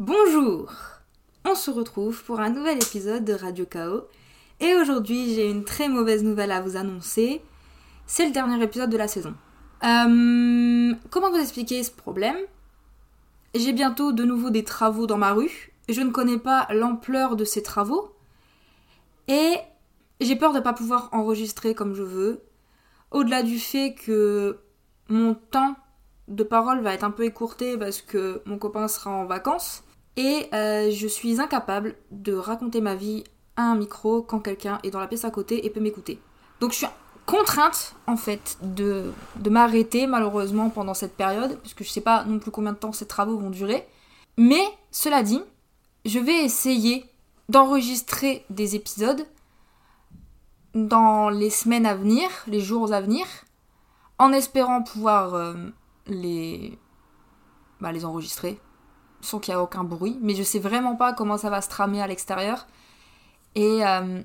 Bonjour On se retrouve pour un nouvel épisode de Radio Chaos. Et aujourd'hui, j'ai une très mauvaise nouvelle à vous annoncer. C'est le dernier épisode de la saison. Euh, comment vous expliquer ce problème? J'ai bientôt de nouveau des travaux dans ma rue. Je ne connais pas l'ampleur de ces travaux. Et j'ai peur de ne pas pouvoir enregistrer comme je veux. Au-delà du fait que mon temps de parole va être un peu écourté parce que mon copain sera en vacances. Et euh, je suis incapable de raconter ma vie à un micro quand quelqu'un est dans la pièce à côté et peut m'écouter. Donc je suis contrainte en fait de, m'arrêter malheureusement pendant cette période, puisque je sais pas non plus combien de temps ces travaux vont durer. Mais cela dit, je vais essayer d'enregistrer des épisodes dans les semaines à venir, les jours à venir, en espérant pouvoir euh, les, bah, les enregistrer sans qu'il y ait aucun bruit. Mais je sais vraiment pas comment ça va se tramer à l'extérieur. Et euh,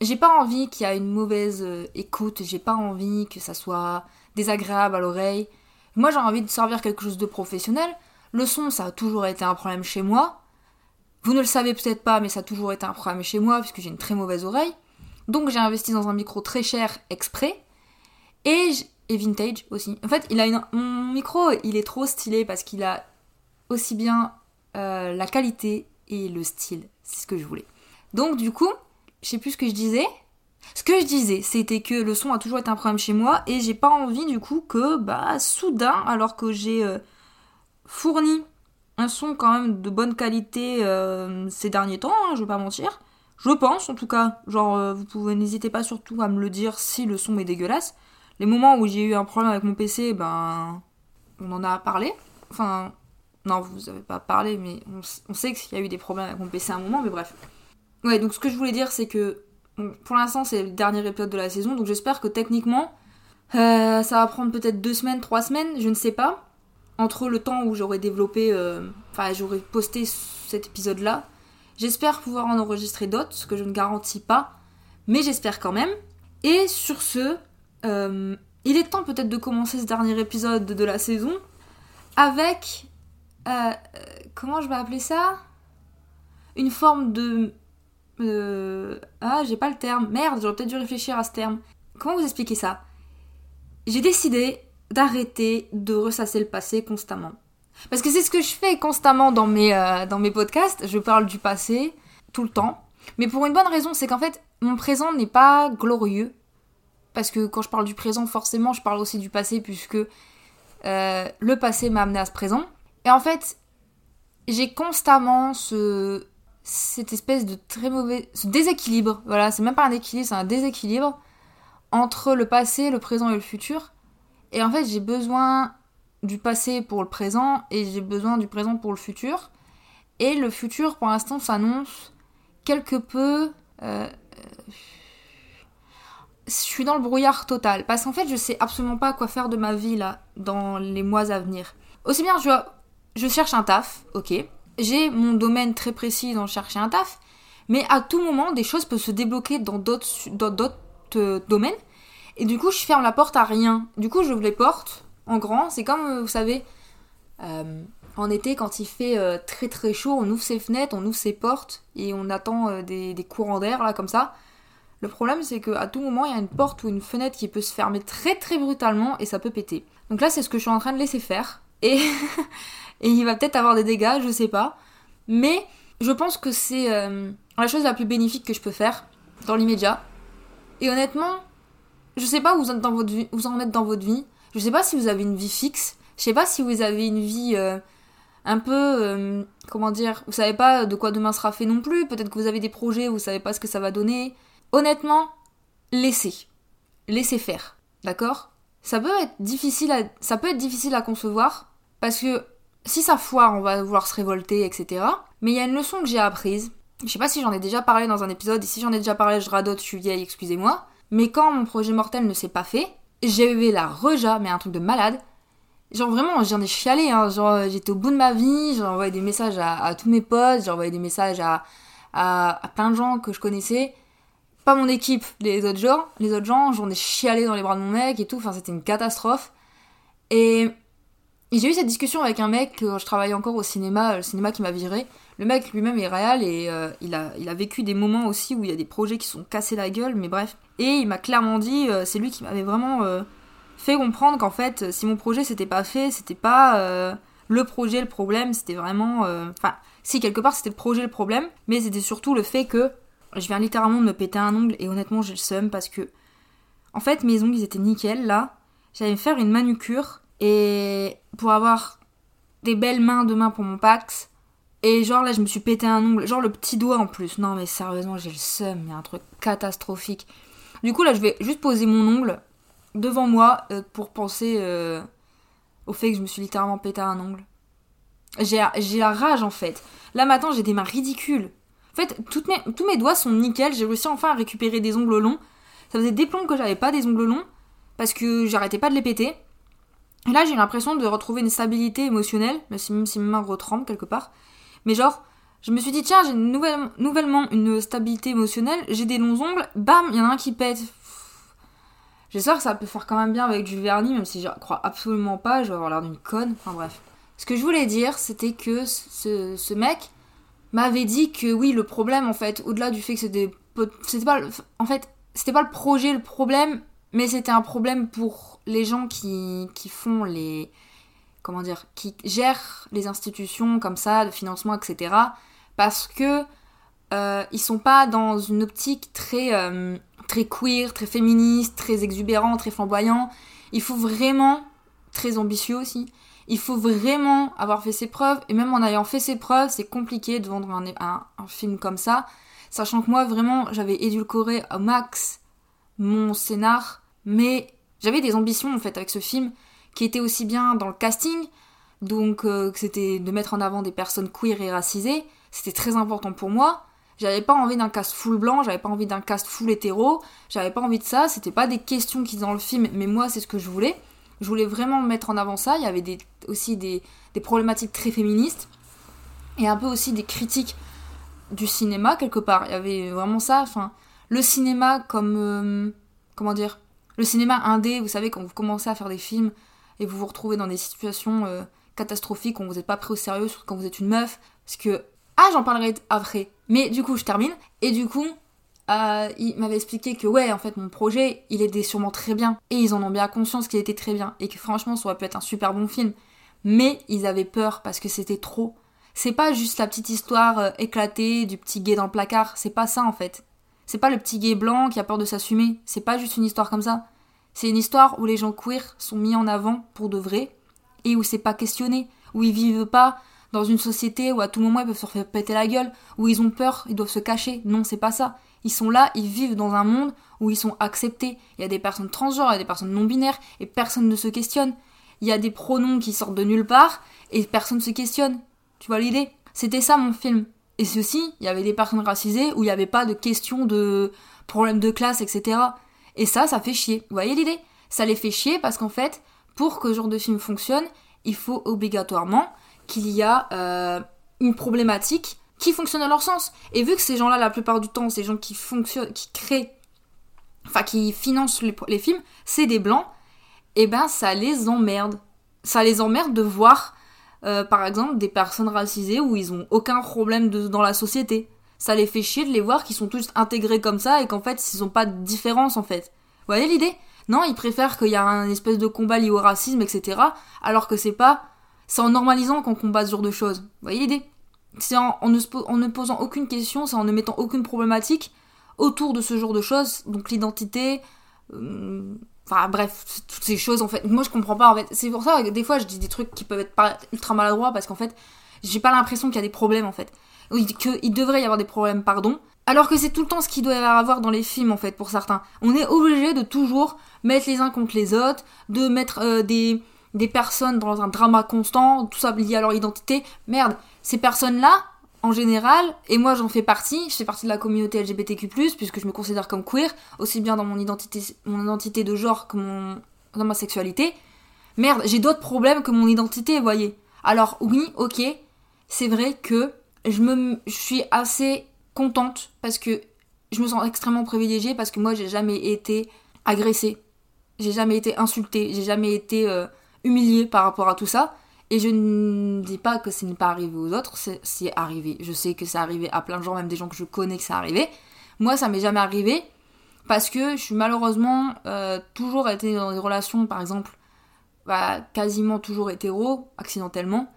j'ai pas envie qu'il y ait une mauvaise euh, écoute, j'ai pas envie que ça soit désagréable à l'oreille. Moi j'ai envie de servir quelque chose de professionnel. Le son, ça a toujours été un problème chez moi. Vous ne le savez peut-être pas, mais ça a toujours été un problème chez moi, puisque j'ai une très mauvaise oreille. Donc j'ai investi dans un micro très cher exprès. Et, et vintage aussi. En fait, il a une, mon micro, il est trop stylé parce qu'il a aussi bien euh, la qualité et le style. C'est ce que je voulais. Donc du coup, je sais plus ce que je disais. Ce que je disais, c'était que le son a toujours été un problème chez moi et j'ai pas envie du coup que, bah, soudain, alors que j'ai euh, fourni un son quand même de bonne qualité euh, ces derniers temps, hein, je vais pas mentir. Je pense en tout cas, genre vous pouvez n'hésitez pas surtout à me le dire si le son est dégueulasse. Les moments où j'ai eu un problème avec mon PC, ben on en a parlé. Enfin, non, vous avez pas parlé, mais on, sait qu'il y a eu des problèmes avec mon PC à un moment, mais bref. Ouais, donc ce que je voulais dire, c'est que pour l'instant, c'est le dernier épisode de la saison, donc j'espère que techniquement, euh, ça va prendre peut-être deux semaines, trois semaines, je ne sais pas entre le temps où j'aurais développé, euh, enfin j'aurais posté cet épisode-là, j'espère pouvoir en enregistrer d'autres, ce que je ne garantis pas, mais j'espère quand même. Et sur ce, euh, il est temps peut-être de commencer ce dernier épisode de la saison avec, euh, comment je vais appeler ça? Une forme de... ah, j'ai pas le terme. Merde, j'aurais peut-être dû réfléchir à ce terme. Comment vous expliquer ça? J'ai décidé d'arrêter de ressasser le passé constamment. Parce que c'est ce que je fais constamment dans mes, euh, dans mes podcasts, je parle du passé tout le temps. Mais pour une bonne raison, c'est qu'en fait, mon présent n'est pas glorieux. Parce que quand je parle du présent, forcément, je parle aussi du passé, puisque euh, le passé m'a amené à ce présent. Et en fait, j'ai constamment ce, cette espèce de très mauvais... ce déséquilibre. Voilà, c'est même pas un équilibre, c'est un déséquilibre entre le passé, le présent et le futur. Et en fait, j'ai besoin du passé pour le présent et j'ai besoin du présent pour le futur. Et le futur, pour l'instant, s'annonce quelque peu... Euh, je suis dans le brouillard total. Parce qu'en fait, je sais absolument pas quoi faire de ma vie, là, dans les mois à venir. Aussi bien, je, je cherche un taf, ok. J'ai mon domaine très précis dans chercher un taf. Mais à tout moment, des choses peuvent se débloquer dans d'autres euh, domaines. Et du coup, je ferme la porte à rien. Du coup, j'ouvre les portes en grand. C'est comme, euh, vous savez, euh, en été, quand il fait très très chaud, on ouvre ses fenêtres, on ouvre ses portes et on attend des, des, courants d'air, là, comme ça. Le problème, c'est qu'à tout moment, il y a une porte ou une fenêtre qui peut se fermer très très brutalement et ça peut péter. Donc là, c'est ce que je suis en train de laisser faire. Et, et il va peut-être avoir des dégâts, je sais pas. Mais je pense que c'est la chose la plus bénéfique que je peux faire dans l'immédiat. Et honnêtement, je sais pas où vous, êtes dans votre vous en êtes dans votre vie. Je sais pas si vous avez une vie fixe. Je sais pas si vous avez une vie euh, un peu. Euh, comment dire Vous savez pas de quoi demain sera fait non plus. Peut-être que vous avez des projets, vous savez pas ce que ça va donner. Honnêtement, laissez. Laissez faire. D'accord? Ça peut être difficile ça peut être difficile à concevoir parce que si ça foire, on va vouloir se révolter, etc. Mais il y a une leçon que j'ai apprise. Je sais pas si j'en ai déjà parlé dans un épisode, et si j'en ai déjà parlé, je radote, je suis vieille, excusez-moi. Mais quand mon projet mortel ne s'est pas fait, j'avais la reja, mais un truc de malade. Genre vraiment, j'en ai chialé, hein. genre j'étais au bout de ma vie, j'ai envoyé des messages à, tous mes potes, j'ai envoyé des messages à, à, plein de gens que je connaissais. Pas mon équipe, les autres gens, les autres gens, j'en ai chialé dans les bras de mon mec et tout, enfin c'était une catastrophe. Et Et j'ai eu cette discussion avec un mec, quand je travaillais encore au cinéma, le cinéma qui m'a viré. Le mec lui-même est réel et euh, il, a, vécu des moments aussi où il y a des projets qui sont cassés la gueule, mais bref. Et il m'a clairement dit, euh, c'est lui qui m'avait vraiment euh, fait comprendre qu'en fait, si mon projet s'était pas fait, c'était pas le projet le problème, c'était vraiment. Enfin, si quelque part c'était le projet le problème, mais c'était surtout le fait que je viens littéralement de me péter un ongle et honnêtement j'ai le seum parce que. En fait, mes ongles étaient nickel là. J'allais me faire une manucure et pour avoir des belles mains demain pour mon Pax. Et genre là, je me suis pété un ongle, genre le petit doigt en plus. Non mais sérieusement, j'ai le seum, il y a un truc catastrophique. Du coup là, je vais juste poser mon ongle devant moi euh, pour penser euh, au fait que je me suis littéralement pété un ongle. J'ai la rage en fait. Là maintenant, j'ai des mains ridicules. En fait, tous mes doigts sont nickel. J'ai réussi enfin à récupérer des ongles longs. Ça faisait des plombs que j'avais pas des ongles longs parce que j'arrêtais pas de les péter. Et là, j'ai l'impression de retrouver une stabilité émotionnelle, même si, mes mains retremblent quelque part. Mais genre, je me suis dit, tiens, j'ai nouvellement une stabilité émotionnelle, j'ai des longs ongles, bam, il y en a un qui pète. J'espère que ça peut faire quand même bien avec du vernis, même si je crois absolument pas, je vais avoir l'air d'une conne. Enfin bref. Ce que je voulais dire, c'était que ce, mec m'avait dit que oui, le problème, en fait, au-delà du fait que. C'était pas. En fait, c'était pas le projet le problème, mais c'était un problème pour les gens qui, qui font les. Comment dire Qui gèrent les institutions comme ça, de financement, etc. Parce que euh, ils sont pas dans une optique très, euh, très queer, très féministe, très exubérant, très flamboyant. Il faut vraiment. Très ambitieux aussi. Il faut vraiment avoir fait ses preuves. Et même en ayant fait ses preuves, c'est compliqué de vendre un, un, un film comme ça. Sachant que moi, vraiment, j'avais édulcoré au max mon scénar mais j'avais des ambitions en fait avec ce film qui était aussi bien dans le casting, donc euh, c'était de mettre en avant des personnes queer et racisées, c'était très important pour moi. J'avais pas envie d'un cast full blanc, j'avais pas envie d'un cast full hétéro, j'avais pas envie de ça, c'était pas des questions qui dans le film, mais moi c'est ce que je voulais. Je voulais vraiment mettre en avant ça, il y avait aussi des, des problématiques très féministes, et un peu aussi des critiques du cinéma quelque part. Il y avait vraiment ça, enfin, le cinéma comme... Euh, comment dire le cinéma indé, vous savez, quand vous commencez à faire des films et vous vous retrouvez dans des situations euh, catastrophiques où vous n'êtes pas pris au sérieux, surtout quand vous êtes une meuf, parce que... Ah, j'en parlerai après. Mais du coup, je termine. Et du coup, euh, il m'avait expliqué que ouais, en fait, mon projet, il était sûrement très bien. Et ils en ont bien conscience qu'il était très bien. Et que franchement, ça aurait pu être un super bon film. Mais ils avaient peur parce que c'était trop. C'est pas juste la petite histoire euh, éclatée du petit gay dans le placard. C'est pas ça, en fait. C'est pas le petit gay blanc qui a peur de s'assumer. C'est pas juste une histoire comme ça. C'est une histoire où les gens queer sont mis en avant pour de vrai et où c'est pas questionné, où ils vivent pas dans une société où à tout moment ils peuvent se faire péter la gueule, où ils ont peur, ils doivent se cacher. Non, c'est pas ça. Ils sont là, ils vivent dans un monde où ils sont acceptés. Il y a des personnes transgenres, il y a des personnes non binaires et personne ne se questionne. Il y a des pronoms qui sortent de nulle part et personne ne se questionne. Tu vois l'idée? C'était ça mon film. Et ceci, il y avait des personnes racisées où il n'y avait pas de question de problème de classe, etc. Et ça, ça fait chier. Vous voyez l'idée? Ça les fait chier parce qu'en fait, pour que ce genre de film fonctionne, il faut obligatoirement qu'il y a euh, une problématique qui fonctionne à leur sens. Et vu que ces gens-là, la plupart du temps, ces gens qui fonctionnent, qui créent, enfin qui financent les, films, c'est des blancs, et eh ben ça les emmerde. Ça les emmerde de voir euh, par exemple, des personnes racisées où ils ont aucun problème dans la société. Ça les fait chier de les voir qu'ils sont tous intégrés comme ça et qu'en fait, ils ont pas de différence en fait. Vous voyez l'idée? Non, ils préfèrent qu'il y a un espèce de combat lié au racisme, etc. Alors que c'est pas. C'est en normalisant qu'on combat ce genre de choses. Vous voyez l'idée? C'est en, ne, posant aucune question, c'est en ne mettant aucune problématique autour de ce genre de choses. Donc l'identité. Euh, Enfin bref, toutes ces choses en fait. Moi je comprends pas en fait. C'est pour ça que des fois je dis des trucs qui peuvent être ultra maladroits parce qu'en fait j'ai pas l'impression qu'il y a des problèmes en fait. Qu'il devrait y avoir des problèmes, pardon. Alors que c'est tout le temps ce qu'il doit y avoir dans les films en fait pour certains. On est obligé de toujours mettre les uns contre les autres, de mettre euh, des, des personnes dans un drama constant, tout ça lié à leur identité. Merde, ces personnes-là, en général, et moi j'en fais partie, je fais partie de la communauté LGBTQ+, puisque je me considère comme queer, aussi bien dans mon identité, mon identité de genre que dans ma sexualité. Merde, j'ai d'autres problèmes que mon identité, voyez. Alors oui, ok, c'est vrai que je me je suis assez contente parce que je me sens extrêmement privilégiée parce que moi j'ai jamais été agressée, j'ai jamais été insultée, j'ai jamais été euh, humiliée par rapport à tout ça. Et je ne dis pas que ce n'est pas arrivé aux autres, c'est arrivé. Je sais que c'est arrivé à plein de gens, même des gens que je connais que c'est arrivé. Moi, ça m'est jamais arrivé parce que je suis malheureusement euh, toujours été dans des relations, par exemple, bah, quasiment toujours hétéro, accidentellement.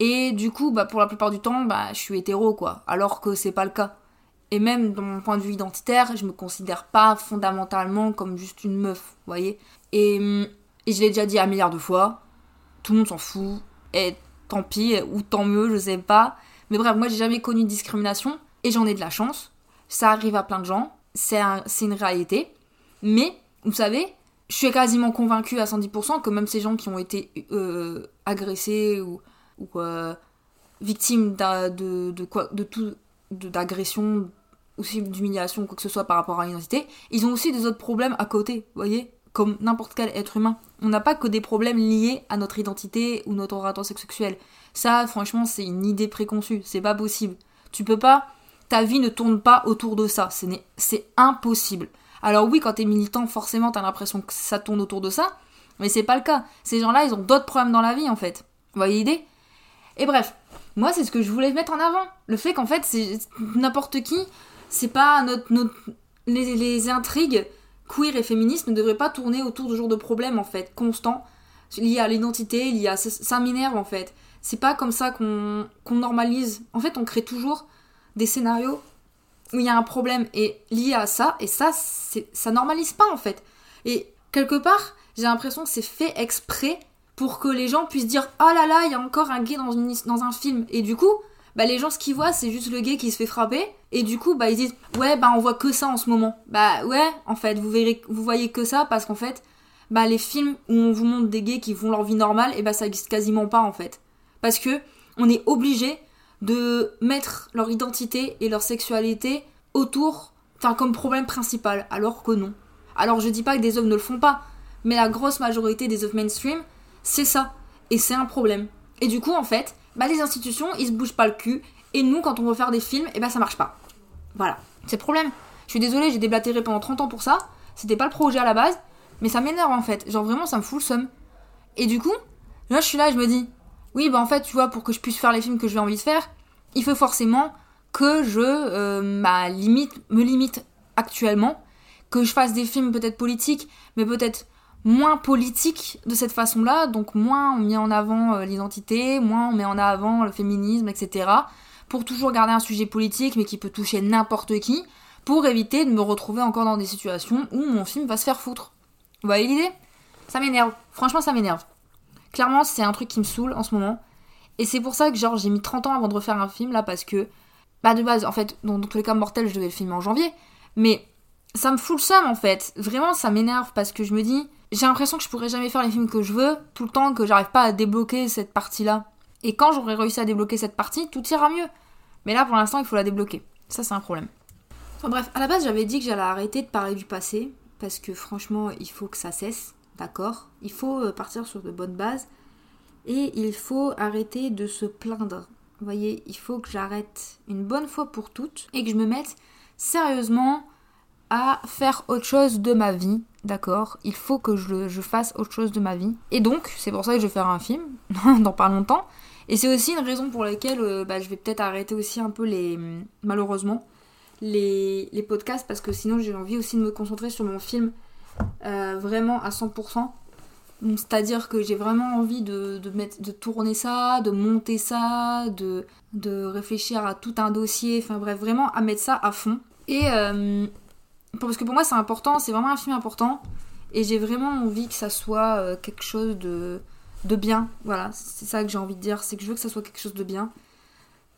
Et du coup, bah, pour la plupart du temps, bah, je suis hétéro, quoi. Alors que c'est pas le cas. Et même dans mon point de vue identitaire, je me considère pas fondamentalement comme juste une meuf, vous voyez. Et, et je l'ai déjà dit un milliard de fois, tout le monde s'en fout, et tant pis, ou tant mieux, je sais pas. Mais bref, moi j'ai jamais connu de discrimination, et j'en ai de la chance. Ça arrive à plein de gens, c'est une réalité. Mais, vous savez, je suis quasiment convaincue à 110% que même ces gens qui ont été euh, agressés ou, ou euh, victimes de, de, quoi, de tout, d'agression, aussi d'humiliation, quoi que ce soit par rapport à l'identité, ils ont aussi des autres problèmes à côté, vous voyez Comme n'importe quel être humain. On n'a pas que des problèmes liés à notre identité ou notre orientation sexuelle. Ça, franchement, c'est une idée préconçue, c'est pas possible. Tu peux pas, ta vie ne tourne pas autour de ça, c'est impossible. Alors oui, quand t'es militant, forcément, t'as l'impression que ça tourne autour de ça, mais c'est pas le cas. Ces gens-là, ils ont d'autres problèmes dans la vie, en fait. Vous voyez l'idée? Et bref, moi, c'est ce que je voulais mettre en avant. Le fait qu'en fait, c'est n'importe qui, c'est pas notre, les, intrigues queer et féministes ne devraient pas tourner autour de genre de problèmes, en fait, constants, liés à l'identité, liés à... Ça m'énerve, en fait. C'est pas comme ça qu'on normalise. En fait, on crée toujours des scénarios où il y a un problème et lié à ça, et ça, ça normalise pas en fait. Et quelque part, j'ai l'impression que c'est fait exprès pour que les gens puissent dire oh là là, il y a encore un gay dans, une, dans un film. Et du coup, bah les gens ce qu'ils voient, c'est juste le gay qui se fait frapper. Et du coup, bah ils disent ouais, bah on voit que ça en ce moment. Bah ouais, en fait, vous verrez, vous voyez que ça parce qu'en fait, bah les films où on vous montre des gays qui font leur vie normale, et bah ça existe quasiment pas en fait. Parce que on est obligé de mettre leur identité et leur sexualité autour, enfin comme problème principal, alors que non. Alors je dis pas que des œuvres ne le font pas, mais la grosse majorité des œuvres mainstream, c'est ça. Et c'est un problème. Et du coup, en fait, bah, les institutions, ils se bougent pas le cul, et nous, quand on veut faire des films, et eh ben ça marche pas. Voilà, c'est le problème. Je suis désolée, j'ai déblatéré pendant 30 ans pour ça, c'était pas le projet à la base, mais ça m'énerve en fait. Genre vraiment, ça me fout le seum. Et du coup, là je suis là, je me dis, oui, bah en fait, tu vois, pour que je puisse faire les films que j'ai envie de faire, il faut forcément que je euh, limite, me limite actuellement, que je fasse des films peut-être politiques, mais peut-être moins politiques de cette façon-là, donc moins on met en avant euh, l'identité, moins on met en avant le féminisme, etc. Pour toujours garder un sujet politique, mais qui peut toucher n'importe qui, pour éviter de me retrouver encore dans des situations où mon film va se faire foutre. Vous voyez l'idée? Ça m'énerve. Franchement, ça m'énerve. Clairement, c'est un truc qui me saoule en ce moment. Et c'est pour ça que genre j'ai mis 30 ans avant de refaire un film là parce que bah de base en fait dans, tous les cas mortels je devais le filmer en janvier mais ça me fout le seum en fait. Vraiment ça m'énerve parce que je me dis j'ai l'impression que je pourrais jamais faire les films que je veux tout le temps que j'arrive pas à débloquer cette partie là. Et quand j'aurai réussi à débloquer cette partie, tout ira mieux. Mais là pour l'instant il faut la débloquer. Ça c'est un problème. Enfin, bref, à la base j'avais dit que j'allais arrêter de parler du passé parce que franchement il faut que ça cesse, d'accord? Il faut euh, partir sur de bonnes bases et il faut arrêter de se plaindre. Vous voyez, il faut que j'arrête une bonne fois pour toutes et que je me mette sérieusement à faire autre chose de ma vie, d'accord Il faut que je, fasse autre chose de ma vie. Et donc, c'est pour ça que je vais faire un film, dans pas longtemps. Et c'est aussi une raison pour laquelle euh, bah, je vais peut-être arrêter aussi un peu les... malheureusement, les, podcasts, parce que sinon j'ai envie aussi de me concentrer sur mon film euh, vraiment à 100%. C'est-à-dire que j'ai vraiment envie de tourner ça, de monter ça, de, de réfléchir à tout un dossier, enfin bref, vraiment à mettre ça à fond. Et euh, parce que pour moi c'est important, c'est vraiment un film important, et j'ai vraiment envie que ça soit euh, quelque chose de, de bien. Voilà, c'est ça que j'ai envie de dire, c'est que je veux que ça soit quelque chose de bien,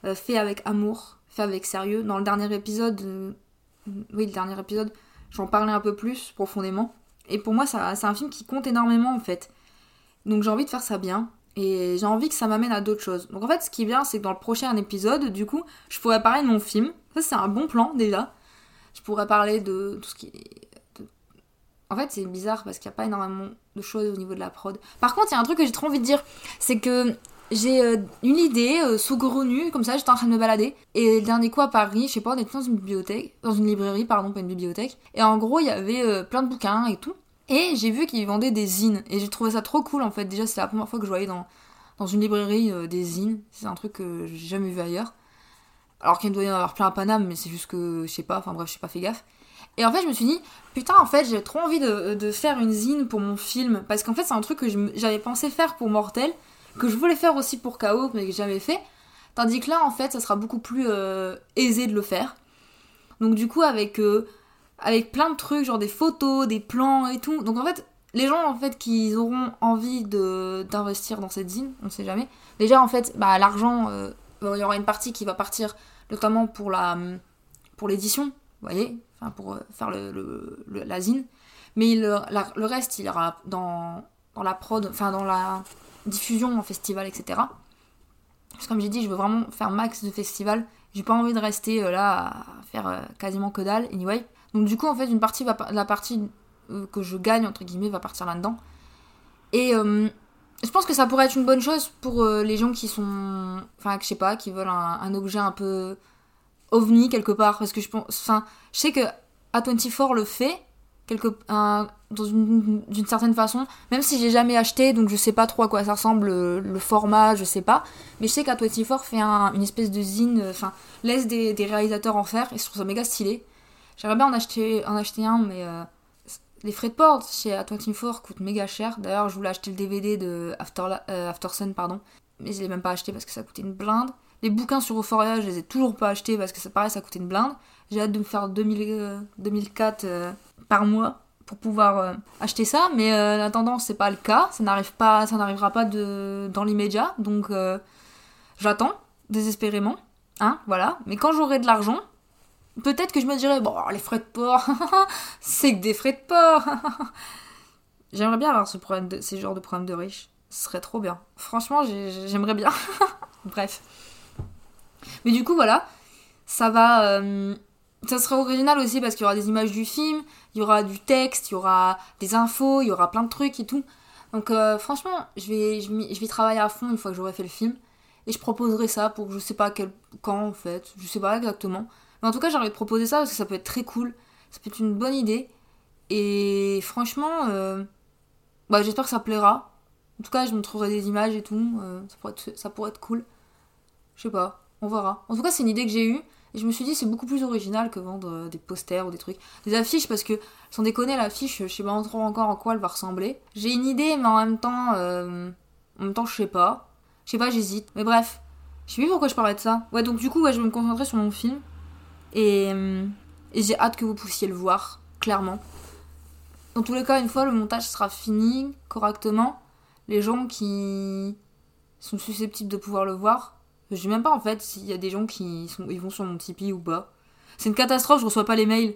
euh, fait avec amour, fait avec sérieux. Dans le dernier épisode, oui, le dernier épisode, j'en parlais un peu plus profondément. Et pour moi, c'est un film qui compte énormément en fait. Donc j'ai envie de faire ça bien. Et j'ai envie que ça m'amène à d'autres choses. Donc en fait, ce qui est bien, c'est que dans le prochain épisode, du coup, je pourrais parler de mon film. Ça, c'est un bon plan déjà. Je pourrais parler de tout ce qui En fait, c'est bizarre parce qu'il n'y a pas énormément de choses au niveau de la prod. Par contre, il y a un truc que j'ai trop envie de dire. C'est que j'ai euh, une idée euh, saugrenue, comme ça, j'étais en train de me balader. Et le dernier coup à Paris, je sais pas, on était dans une bibliothèque, dans une librairie, pardon, pas une bibliothèque. Et en gros, il y avait euh, plein de bouquins et tout. Et j'ai vu qu'ils vendaient des zines. Et j'ai trouvé ça trop cool en fait. Déjà, c'était la première fois que je voyais dans, dans une librairie des zines. C'est un truc que j'ai jamais vu ailleurs. Alors qu'il doit y en avoir plein à Paname, mais c'est juste que je sais pas, enfin bref, je suis pas fait gaffe. Et en fait, je me suis dit, putain, en fait, j'ai trop envie de, faire une zine pour mon film. Parce qu'en fait, c'est un truc que j'avais pensé faire pour Mortel, que je voulais faire aussi pour KO, mais que j'ai jamais fait. Tandis que là, en fait, ça sera beaucoup plus euh, aisé de le faire. Donc, du coup, avec, euh, avec plein de trucs, genre des photos, des plans et tout. Donc, en fait, les gens, en fait, qui auront envie d'investir dans cette zine, on ne sait jamais. Déjà, en fait, bah, l'argent, euh, il y aura une partie qui va partir notamment pour la pour l'édition, vous voyez, enfin pour faire le, la zine. Mais le, le reste, il ira dans, dans la prod, enfin dans la diffusion en festival, etc. Parce que comme j'ai dit, je veux vraiment faire max de festival. J'ai pas envie de rester euh, là à faire euh, quasiment que dalle, anyway. Donc du coup, en fait, une partie va, la partie euh, que je gagne, entre guillemets, va partir là-dedans. Et je pense que ça pourrait être une bonne chose pour les gens qui sont... Enfin, je sais pas, qui veulent un, objet un peu ovni quelque part. Parce que je pense... Enfin, je sais que A24 le fait, quelque, d'une certaine façon, même si j'ai jamais acheté, donc je sais pas trop à quoi ça ressemble, le, format, je sais pas. Mais je sais qu'A24 fait une espèce de zine, enfin, laisse des, réalisateurs en faire, et je trouve ça méga stylé. J'aimerais bien en acheter, en acheter un, mais euh, les frais de port chez A24 coûtent méga cher. D'ailleurs, je voulais acheter le DVD de After, euh, After Sun, pardon, mais je l'ai même pas acheté parce que ça coûtait une blinde. Les bouquins sur Euphoria, je les ai toujours pas achetés parce que ça paraît, ça coûtait une blinde. J'ai hâte de me faire 2000, 2004 par mois pour pouvoir euh, acheter ça, mais euh, la tendance c'est pas le cas, ça n'arrive pas, ça n'arrivera pas de, dans l'immédiat, donc euh, j'attends désespérément, hein, voilà. Mais quand j'aurai de l'argent, peut-être que je me dirai bon les frais de port, c'est que des frais de port. J'aimerais bien avoir ce problème de, ces genres de problèmes de riches, ce serait trop bien. Franchement, j'aimerais bien. Bref. Mais du coup voilà, ça va ça sera original aussi parce qu'il y aura des images du film, il y aura du texte, il y aura des infos, il y aura plein de trucs et tout. Donc euh, franchement, je vais, je, travailler à fond une fois que j'aurai fait le film. Et je proposerai ça pour je sais pas quand en fait, je sais pas exactement. Mais en tout cas, j'ai envie de proposer ça parce que ça peut être très cool. Ça peut être une bonne idée. Et franchement, euh, bah, j'espère que ça plaira. En tout cas, je montrerai des images et tout. Euh, ça, pourrait être, cool. Je sais pas, on verra. En tout cas, c'est une idée que j'ai eue. Et je me suis dit, c'est beaucoup plus original que vendre euh, des posters ou des trucs. Des affiches, parce que, sans déconner, l'affiche, je sais pas trop encore à quoi elle va ressembler. J'ai une idée, mais en même temps, en même temps, je sais pas. Je sais pas, j'hésite. Mais bref, je sais plus pourquoi je parlais de ça. Ouais, donc du coup, je vais me concentrer sur mon film. Et, euh, et j'ai hâte que vous puissiez le voir, clairement. Dans tous les cas, une fois le montage sera fini correctement, les gens qui sont susceptibles de pouvoir le voir je sais même pas en fait s'il y a des gens qui ils vont sur mon Tipeee ou pas. C'est une catastrophe, je reçois pas les mails.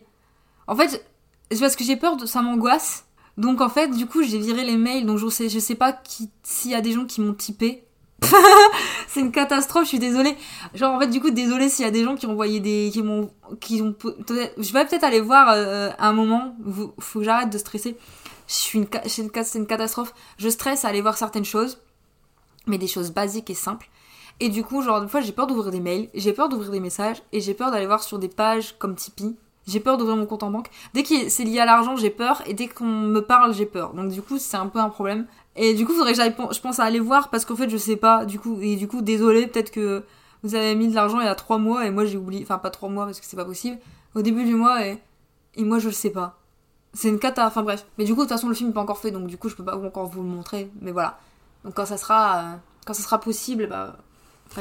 En fait, c'est parce que j'ai peur de ça m'angoisse. Donc en fait, du coup, j'ai viré les mails, donc je sais, je sais pas s'il y a des gens qui m'ont typé. c'est une catastrophe, je suis désolée. Genre en fait, du coup, désolée s'il y a des gens qui ont envoyé des, qui m'ont, qui ont, je vais peut-être aller voir euh, un moment. Faut que j'arrête de stresser. C'est une catastrophe. Je stresse à aller voir certaines choses, mais des choses basiques et simples. Et du coup, genre, des fois, j'ai peur d'ouvrir des mails, j'ai peur d'ouvrir des messages, et j'ai peur d'aller voir sur des pages comme Tipeee. J'ai peur d'ouvrir mon compte en banque. Dès que c'est lié à l'argent, j'ai peur, et dès qu'on me parle, j'ai peur. Donc, du coup, c'est un peu un problème. Et du coup, faudrait que je pense à aller voir, parce qu'en fait, je sais pas, du coup, et du coup, désolé, peut-être que vous avez mis de l'argent il y a trois mois, et moi, j'ai oublié, enfin, pas trois mois, parce que c'est pas possible, au début du mois, et, et moi, je le sais pas. C'est une cata, enfin bref. Mais du coup, de toute façon, le film n'est pas encore fait, donc du coup, je peux pas encore vous le montrer, mais voilà. Donc, quand ça sera, euh, quand ça sera possible, bah,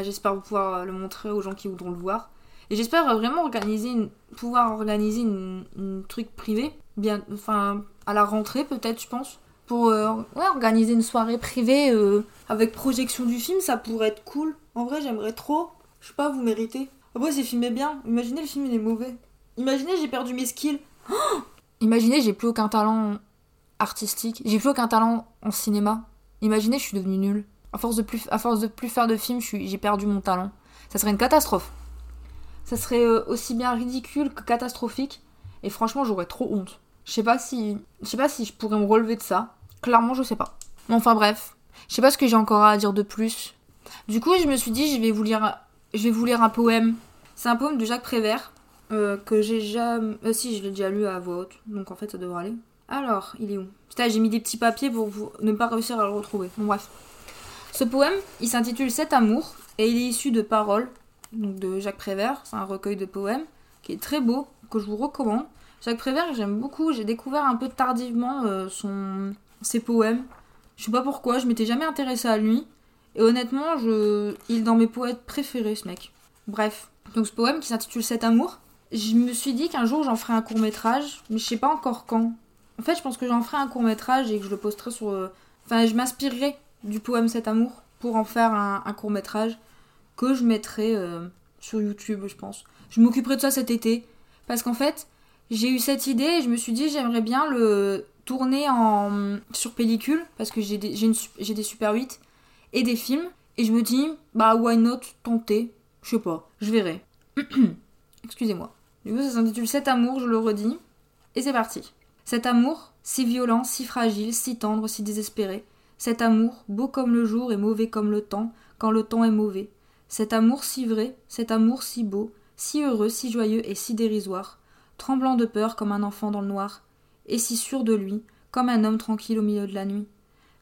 j'espère pouvoir le montrer aux gens qui voudront le voir. Et j'espère vraiment organiser pouvoir organiser une, truc privé, bien, enfin, à la rentrée peut-être, je pense. Pour euh, organiser une soirée privée euh, avec projection du film, ça pourrait être cool. En vrai, j'aimerais trop. Je sais pas, vous méritez. Après, c'est filmé bien. Imaginez le film, il est mauvais. Imaginez, j'ai perdu mes skills. Imaginez, j'ai plus aucun talent artistique. J'ai plus aucun talent en cinéma. Imaginez, je suis devenue nulle. À force de plus, à force de plus faire de films, j'ai perdu mon talent. Ça serait une catastrophe. Ça serait euh, aussi bien ridicule que catastrophique. Et franchement, j'aurais trop honte. Je sais pas si, je sais pas si je pourrais me relever de ça. Clairement, je sais pas. Mais enfin bref, je sais pas ce que j'ai encore à dire de plus. Du coup, je me suis dit, je vais vous lire, je vais vous lire un poème. C'est un poème de Jacques Prévert euh, que j'ai jamais, euh, si, je l'ai déjà lu à voix haute. Donc en fait, ça devrait aller. Alors, il est où? Putain, j'ai mis des petits papiers pour ne pas réussir à le retrouver. Bon bref. Ce poème, il s'intitule Cet amour et il est issu de Paroles, donc de Jacques Prévert. C'est un recueil de poèmes qui est très beau, que je vous recommande. Jacques Prévert, j'aime beaucoup. J'ai découvert un peu tardivement euh, son... ses poèmes. Je sais pas pourquoi, je m'étais jamais intéressée à lui. Et honnêtement, je... il est dans mes poètes préférés, ce mec. Bref. Donc ce poème qui s'intitule Cet amour, je me suis dit qu'un jour j'en ferai un court métrage, mais je sais pas encore quand. En fait, je pense que j'en ferai un court métrage et que je le posterai sur. euh, Enfin, je m'inspirerai du poème Cet amour pour en faire un, court métrage que je mettrai euh, sur YouTube, je pense. Je m'occuperai de ça cet été parce qu'en fait, j'ai eu cette idée et je me suis dit j'aimerais bien le tourner en sur pellicule parce que j'ai des, j'ai des Super 8 et des films et je me dis bah why not tenter, je sais pas, je verrai. Excusez-moi. Du coup, ça s'intitule Cet amour, je le redis. Et c'est parti. Cet amour, si violent, si fragile, si tendre, si désespéré. Cet amour, beau comme le jour et mauvais comme le temps, quand le temps est mauvais. Cet amour si vrai, cet amour si beau, si heureux, si joyeux et si dérisoire. Tremblant de peur comme un enfant dans le noir, et si sûr de lui, comme un homme tranquille au milieu de la nuit.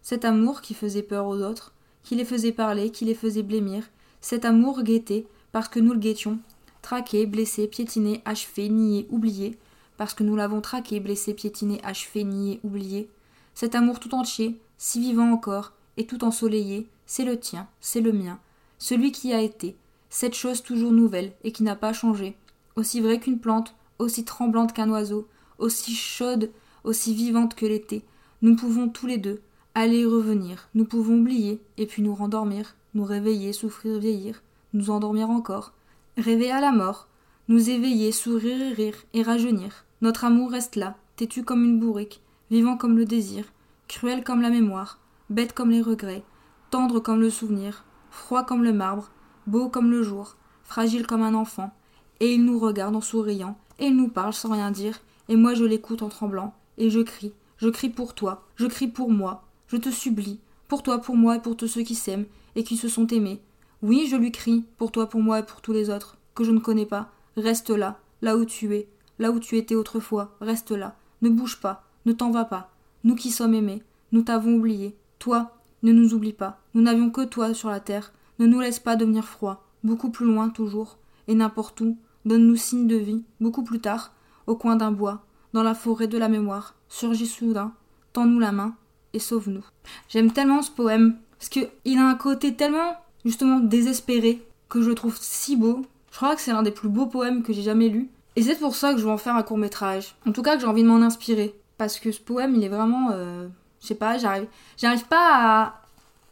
Cet amour qui faisait peur aux autres, qui les faisait parler, qui les faisait blêmir. Cet amour guetté, parce que nous le guettions, traqué, blessé, piétiné, achevé, nié, oublié, parce que nous l'avons traqué, blessé, piétiné, achevé, nié, oublié. Cet amour tout entier, si vivant encore, et tout ensoleillé, c'est le tien, c'est le mien, celui qui a été, cette chose toujours nouvelle et qui n'a pas changé, aussi vraie qu'une plante, aussi tremblante qu'un oiseau, aussi chaude, aussi vivante que l'été. Nous pouvons tous les deux aller et revenir, nous pouvons oublier, et puis nous rendormir, nous réveiller, souffrir, vieillir, nous endormir encore, rêver à la mort, nous éveiller, sourire rire, et rajeunir. Notre amour reste là, têtu comme une bourrique, vivant comme le désir, cruel comme la mémoire, bête comme les regrets, tendre comme le souvenir, froid comme le marbre, beau comme le jour, fragile comme un enfant, et il nous regarde en souriant, et il nous parle sans rien dire, et moi je l'écoute en tremblant, et je crie, je crie pour toi, je crie pour moi, je te supplie, pour toi, pour moi et pour tous ceux qui s'aiment et qui se sont aimés. Oui, je lui crie, pour toi, pour moi et pour tous les autres, que je ne connais pas, reste là, là où tu es, là où tu étais autrefois, reste là, ne bouge pas, ne t'en vas pas, nous qui sommes aimés, nous t'avons oublié, toi, ne nous oublie pas, nous n'avions que toi sur la terre, ne nous laisse pas devenir froid, beaucoup plus loin toujours, et n'importe où, donne-nous signe de vie, beaucoup plus tard, au coin d'un bois, dans la forêt de la mémoire, surgis soudain, tends-nous la main et sauve-nous. J'aime tellement ce poème, parce qu'il a un côté tellement, justement, désespéré, que je le trouve si beau. Je crois que c'est l'un des plus beaux poèmes que j'ai jamais lu. Et c'est pour ça que je vais en faire un court métrage. En tout cas, que j'ai envie de m'en inspirer. Parce que ce poème, il est vraiment. euh, je sais pas, j'arrive, j'arrive pas à,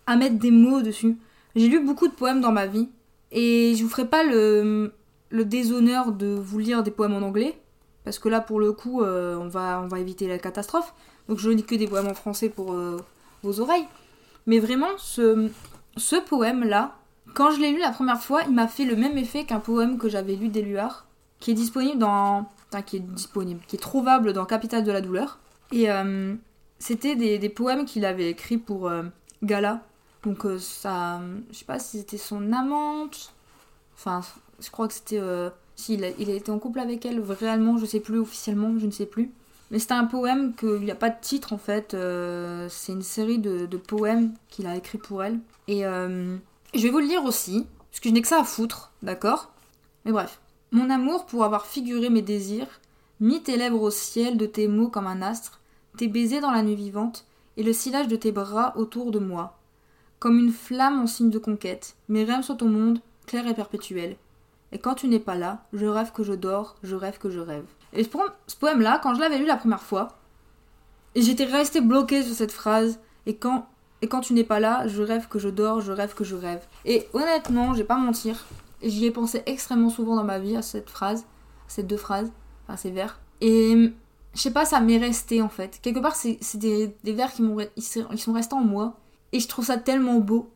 à mettre des mots dessus. J'ai lu beaucoup de poèmes dans ma vie. Et je vous ferai pas le, le déshonneur de vous lire des poèmes en anglais. Parce que là, pour le coup, euh, on, va, on va éviter la catastrophe. Donc je lis que des poèmes en français pour euh, vos oreilles. Mais vraiment, ce, ce poème-là, quand je l'ai lu la première fois, il m'a fait le même effet qu'un poème que j'avais lu d'Éluard, qui est disponible dans. Enfin, qui est disponible, qui est trouvable dans Capitale de la douleur. Et euh, c'était des, des poèmes qu'il avait écrits pour Gala. Donc ça. Je sais pas si c'était son amante. Enfin, je crois que c'était. Euh, si, il été en couple avec elle, réellement, je sais plus, officiellement, je ne sais plus. Mais c'était un poème qu'il n'y a pas de titre en fait. euh, c'est une série de, poèmes qu'il a écrit pour elle. Et euh, je vais vous le lire aussi, parce que je n'ai que ça à foutre, d'accord? Mais bref. Mon amour pour avoir figuré mes désirs, mis tes lèvres au ciel de tes mots comme un astre, tes baisers dans la nuit vivante, et le sillage de tes bras autour de moi. Comme une flamme en signe de conquête, mes rêves sont ton monde, clair et perpétuel. Et quand tu n'es pas là, je rêve que je dors, je rêve que je rêve. Et ce poème- ce poème-là, quand je l'avais lu la première fois, j'étais restée bloquée sur cette phrase, et quand, et quand tu n'es pas là, je rêve que je dors, je rêve que je rêve. Et honnêtement, je vais pas mentir, j'y ai pensé extrêmement souvent dans ma vie à cette phrase, à ces deux phrases, enfin ces vers. Et je sais pas, ça m'est resté en fait. Quelque part, c'est des, des vers qui ils sont- restés en moi, et je trouve ça tellement beau.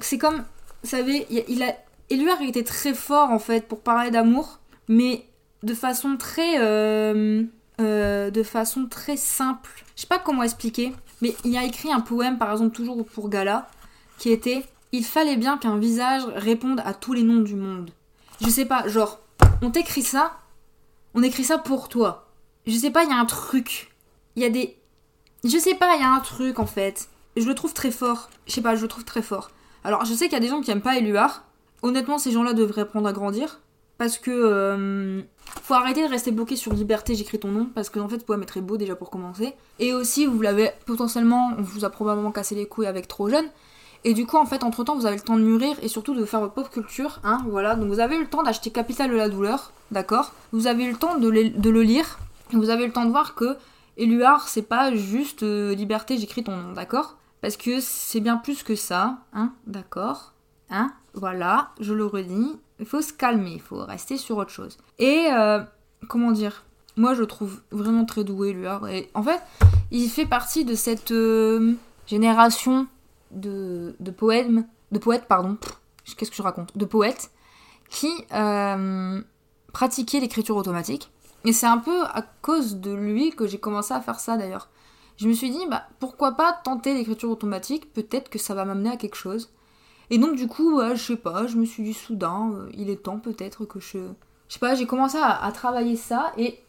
C'est comme, vous savez, il, a- il a, Il était très fort en fait pour parler d'amour, mais de façon très euh, euh, de façon très simple. Je sais pas comment expliquer, mais il a écrit un poème par exemple toujours pour Gala qui était il fallait bien qu'un visage réponde à tous les noms du monde. Je sais pas, genre on t'écrit ça, on écrit ça pour toi. Je sais pas, il y a un truc. Il y a des je sais pas, il y a un truc en fait. Je le trouve très fort. Je sais pas, je le trouve très fort. Alors, je sais qu'il y a des gens qui aiment pas Éluard. Honnêtement, ces gens-là devraient apprendre à grandir. Parce que. euh, faut arrêter de rester bloqué sur liberté, j'écris ton nom. Parce que, en fait, le poème est très beau déjà pour commencer. Et aussi, vous l'avez potentiellement. On vous a probablement cassé les couilles avec trop jeune. Et du coup, en fait, entre temps, vous avez le temps de mûrir et surtout de faire votre pop culture. Hein, voilà. Donc, vous avez eu le temps d'acheter Capital de la douleur. D'accord Vous avez eu le temps de, de le lire. Vous avez eu le temps de voir que Éluard, c'est pas juste euh, liberté, j'écris ton nom. D'accord Parce que c'est bien plus que ça. Hein D'accord Hein Voilà, je le redis. Il faut se calmer, il faut rester sur autre chose. Et euh, comment dire Moi, je le trouve vraiment très doué, Éluard. Et en fait, il fait partie de cette euh, génération de, poètes, pardon. Qu'est-ce que je raconte? De poètes qui euh, pratiquaient l'écriture automatique. Et c'est un peu à cause de lui que j'ai commencé à faire ça d'ailleurs. Je me suis dit, bah pourquoi pas tenter l'écriture automatique? Peut-être que ça va m'amener à quelque chose. Et donc du coup, ouais, je sais pas, je me suis dit soudain, euh, il est temps peut-être que je... Je sais pas, j'ai commencé à, travailler ça et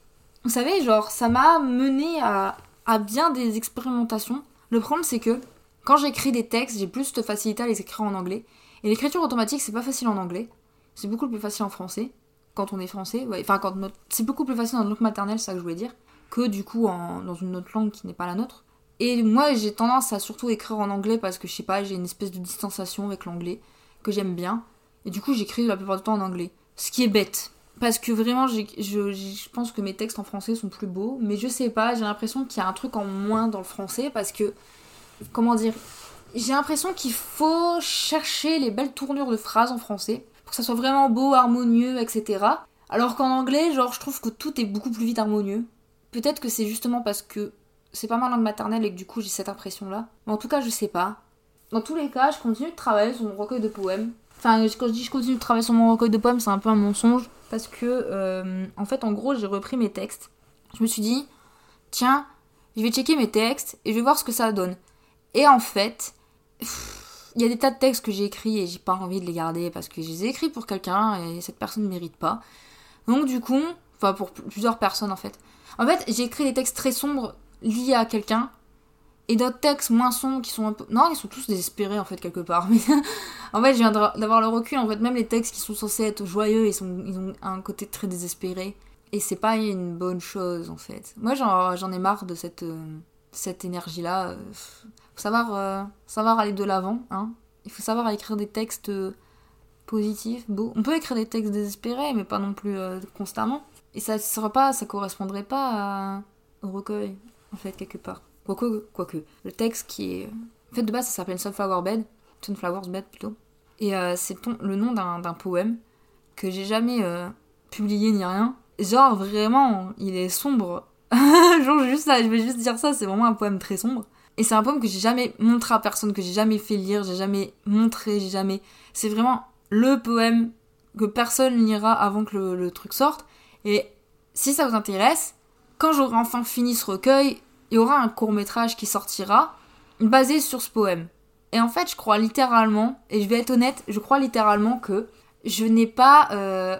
vous savez, genre, ça m'a mené à, à bien des expérimentations. Le problème c'est que quand j'écris des textes, j'ai plus de facilité à les écrire en anglais. Et l'écriture automatique, c'est pas facile en anglais. C'est beaucoup plus facile en français. Quand on est français, enfin, quand notre... c'est beaucoup plus facile dans notre langue maternelle, c'est ça que je voulais dire, que du coup en... dans une autre langue qui n'est pas la nôtre. Et moi, j'ai tendance à surtout écrire en anglais parce que je sais pas, j'ai une espèce de distanciation avec l'anglais que j'aime bien. Et du coup, j'écris la plupart du temps en anglais. Ce qui est bête. Parce que vraiment, je pense que mes textes en français sont plus beaux. Mais je sais pas, j'ai l'impression qu'il y a un truc en moins dans le français parce que. Comment dire J'ai l'impression qu'il faut chercher les belles tournures de phrases en français pour que ça soit vraiment beau, harmonieux, etc. Alors qu'en anglais, genre, je trouve que tout est beaucoup plus vite harmonieux. Peut-être que c'est justement parce que c'est pas ma langue maternelle et que du coup j'ai cette impression-là. Mais en tout cas, je sais pas. Dans tous les cas, je continue de travailler sur mon recueil de poèmes. Enfin, quand je dis je continue de travailler sur mon recueil de poèmes, c'est un peu un mensonge. Parce que, euh, en fait, en gros, j'ai repris mes textes. Je me suis dit, tiens, je vais checker mes textes et je vais voir ce que ça donne. Et en fait, il y a des tas de textes que j'ai écrits et j'ai pas envie de les garder parce que je les ai écrits pour quelqu'un et cette personne ne mérite pas. Donc, du coup, enfin, pour plusieurs personnes en fait. En fait, j'ai écrit des textes très sombres liés à quelqu'un et d'autres textes moins sombres qui sont un peu. Non, ils sont tous désespérés en fait, quelque part. Mais en fait, je viens d'avoir le recul. En fait, même les textes qui sont censés être joyeux, ils, sont... ils ont un côté très désespéré. Et c'est pas une bonne chose en fait. Moi, j'en ai marre de cette, euh, cette énergie-là. Faut savoir, euh, savoir aller de l'avant. Hein. Il faut savoir écrire des textes euh, positifs, beaux. On peut écrire des textes désespérés, mais pas non plus constamment. Et ça sera pas, ça correspondrait pas au recueil, en fait, quelque part. Quoique. Le texte qui est. En fait, de base, ça s'appelle Sunflower Bed. Sunflower's Bed plutôt. Et euh, c'est le nom d'un poème que j'ai jamais euh, publié ni rien. Genre, vraiment, il est sombre. Genre, je vais juste dire ça, c'est vraiment un poème très sombre. Et c'est un poème que j'ai jamais montré à personne, que j'ai jamais fait lire, j'ai jamais montré, j'ai jamais. C'est vraiment le poème que personne lira avant que le truc sorte. Et si ça vous intéresse, quand j'aurai enfin fini ce recueil, il y aura un court métrage qui sortira basé sur ce poème. Et en fait, je crois littéralement, et je vais être honnête, je crois littéralement que je n'ai pas. euh,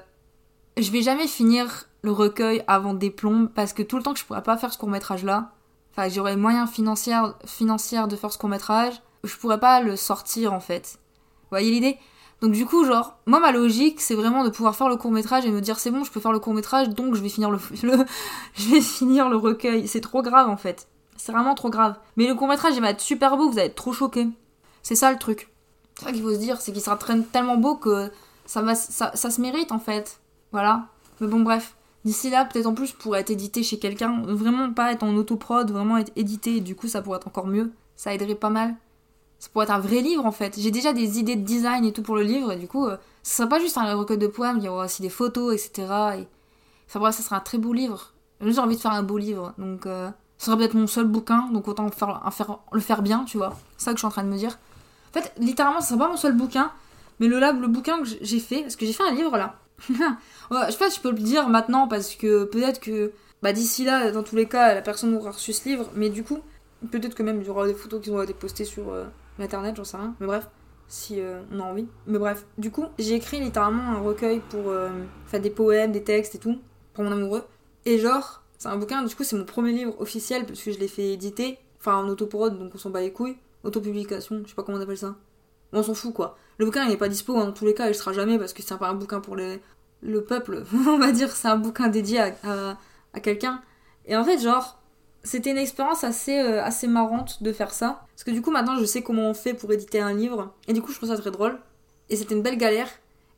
je vais jamais finir le recueil avant des plombes parce que tout le temps que je pourrais pas faire ce court métrage là, enfin j'aurais les moyens financiers, financiers de faire ce court métrage, je pourrais pas le sortir en fait. Vous voyez l'idée? Donc du coup, genre, moi ma logique c'est vraiment de pouvoir faire le court métrage et me dire c'est bon, je peux faire le court métrage donc je vais finir le, je vais finir le recueil. C'est trop grave en fait. C'est vraiment trop grave. Mais le court métrage il va être super beau, vous allez être trop choqués. C'est ça le truc. C'est ça qu'il faut se dire, c'est qu'il sera tellement beau que ça, va, ça, ça se mérite en fait. Voilà. Mais bon, bref. D'ici là, peut-être en plus, pour être édité chez quelqu'un, vraiment pas être en autoprod, vraiment être édité, du coup, ça pourrait être encore mieux. Ça aiderait pas mal. Ça pourrait être un vrai livre en fait. J'ai déjà des idées de design et tout pour le livre, et du coup, euh, ce serait pas juste un recueil de poèmes, il y aura aussi des photos, etc. Et... Enfin bref, ça serait un très beau livre. J'ai envie de faire un beau livre, donc euh, ce serait peut-être mon seul bouquin, donc autant faire, le faire bien, tu vois. C'est ça que je suis en train de me dire. En fait, littéralement, ce serait pas mon seul bouquin, mais le, là, le bouquin que j'ai fait, parce que j'ai fait un livre là. Je sais pas si je peux le dire maintenant parce que peut-être que bah, d'ici là, dans tous les cas, la personne aura reçu ce livre, mais du coup, peut-être que même il y aura des photos qui auront été postées sur euh, l'internet, j'en sais rien. Mais bref, si euh, on a envie. Mais bref, du coup, j'ai écrit littéralement un recueil pour euh, faire des poèmes, des textes et tout, pour mon amoureux. Et genre, c'est un bouquin, du coup, c'est mon premier livre officiel parce que je l'ai fait éditer, enfin en autoprod, donc on s'en bat les couilles. Autopublication, je sais pas comment on appelle ça. on s'en fout quoi. Le bouquin il n'est pas dispo hein, dans tous les cas, il sera jamais parce que c'est pas un bouquin pour le peuple, on va dire, c'est un bouquin dédié à, à, quelqu'un. Et en fait, genre, c'était une expérience assez, euh, assez marrante de faire ça. Parce que du coup, maintenant, je sais comment on fait pour éditer un livre. Et du coup, je trouve ça très drôle. Et c'était une belle galère.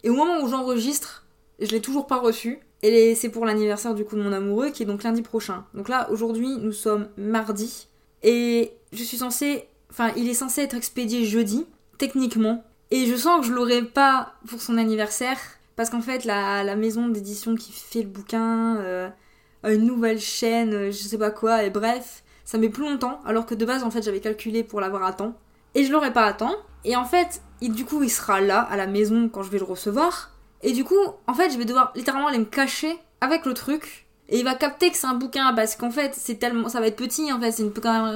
Et au moment où j'enregistre, je l'ai toujours pas reçu. Et c'est pour l'anniversaire du coup de mon amoureux qui est donc lundi prochain. Donc là, aujourd'hui, nous sommes mardi. Et je suis censée. Enfin, il est censé être expédié jeudi, techniquement. Et je sens que je l'aurai pas pour son anniversaire. Parce qu'en fait, la, maison d'édition qui fait le bouquin, euh, une nouvelle chaîne, euh, je sais pas quoi, et bref, ça met plus longtemps. Alors que de base, en fait, j'avais calculé pour l'avoir à temps. Et je l'aurai pas à temps. Et en fait, du coup, il sera là, à la maison, quand je vais le recevoir. Et du coup, en fait, je vais devoir littéralement aller me cacher avec le truc. Et il va capter que c'est un bouquin parce qu'en fait, c'est tellement, ça va être petit en fait. C'est une quand